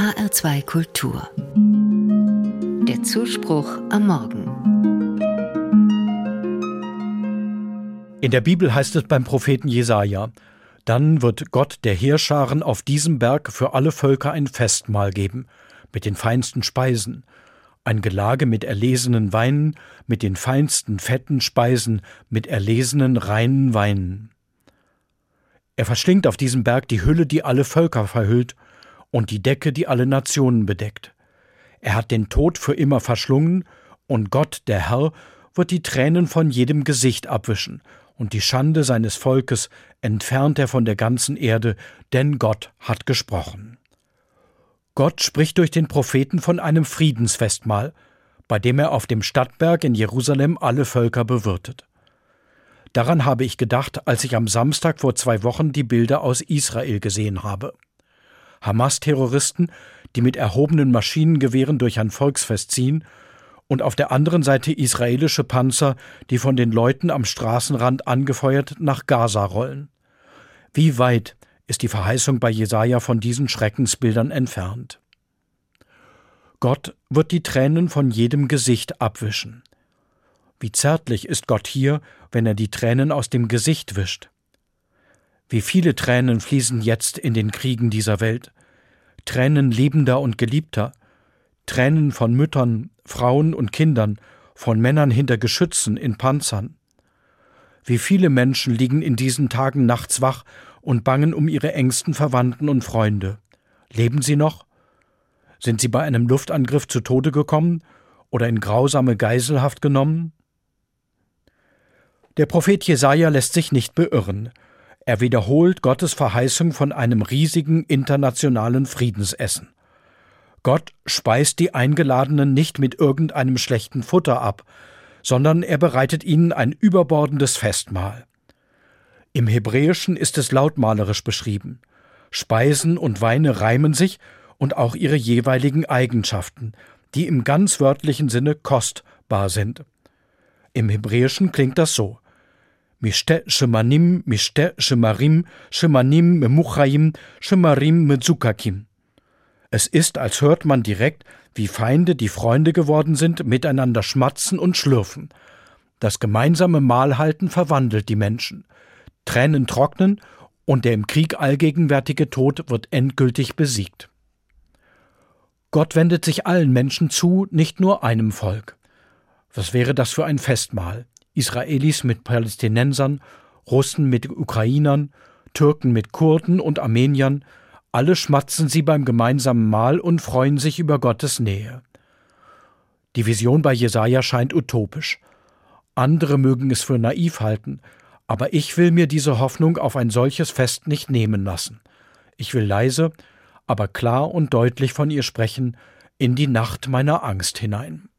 HR2 Kultur. Der Zuspruch am Morgen. In der Bibel heißt es beim Propheten Jesaja: Dann wird Gott der Heerscharen auf diesem Berg für alle Völker ein Festmahl geben, mit den feinsten Speisen, ein Gelage mit erlesenen Weinen, mit den feinsten fetten Speisen, mit erlesenen reinen Weinen. Er verschlingt auf diesem Berg die Hülle, die alle Völker verhüllt, und die Decke, die alle Nationen bedeckt. Er hat den Tod für immer verschlungen, und Gott, der Herr, wird die Tränen von jedem Gesicht abwischen, und die Schande seines Volkes entfernt er von der ganzen Erde, denn Gott hat gesprochen. Gott spricht durch den Propheten von einem Friedensfestmahl, bei dem er auf dem Stadtberg in Jerusalem alle Völker bewirtet. Daran habe ich gedacht, als ich am Samstag vor zwei Wochen die Bilder aus Israel gesehen habe. Hamas-Terroristen, die mit erhobenen Maschinengewehren durch ein Volksfest ziehen, und auf der anderen Seite israelische Panzer, die von den Leuten am Straßenrand angefeuert nach Gaza rollen. Wie weit ist die Verheißung bei Jesaja von diesen Schreckensbildern entfernt? Gott wird die Tränen von jedem Gesicht abwischen. Wie zärtlich ist Gott hier, wenn er die Tränen aus dem Gesicht wischt. Wie viele Tränen fließen jetzt in den Kriegen dieser Welt. Tränen liebender und geliebter, Tränen von Müttern, Frauen und Kindern, von Männern hinter Geschützen in Panzern. Wie viele Menschen liegen in diesen Tagen nachts wach und bangen um ihre engsten Verwandten und Freunde. Leben sie noch? Sind sie bei einem Luftangriff zu Tode gekommen oder in grausame Geiselhaft genommen? Der Prophet Jesaja lässt sich nicht beirren. Er wiederholt Gottes Verheißung von einem riesigen internationalen Friedensessen. Gott speist die Eingeladenen nicht mit irgendeinem schlechten Futter ab, sondern er bereitet ihnen ein überbordendes Festmahl. Im Hebräischen ist es lautmalerisch beschrieben. Speisen und Weine reimen sich und auch ihre jeweiligen Eigenschaften, die im ganz wörtlichen Sinne kostbar sind. Im Hebräischen klingt das so. Mishte Shemanim, Mishte Shemarim, Shemanim Memuchaim, Shemarim Mezukakim. Es ist, als hört man direkt, wie Feinde, die Freunde geworden sind, miteinander schmatzen und schlürfen. Das gemeinsame Mahlhalten verwandelt die Menschen. Tränen trocknen und der im Krieg allgegenwärtige Tod wird endgültig besiegt. Gott wendet sich allen Menschen zu, nicht nur einem Volk. Was wäre das für ein Festmahl? Israelis mit Palästinensern, Russen mit Ukrainern, Türken mit Kurden und Armeniern, alle schmatzen sie beim gemeinsamen Mahl und freuen sich über Gottes Nähe. Die Vision bei Jesaja scheint utopisch. Andere mögen es für naiv halten, aber ich will mir diese Hoffnung auf ein solches Fest nicht nehmen lassen. Ich will leise, aber klar und deutlich von ihr sprechen in die Nacht meiner Angst hinein.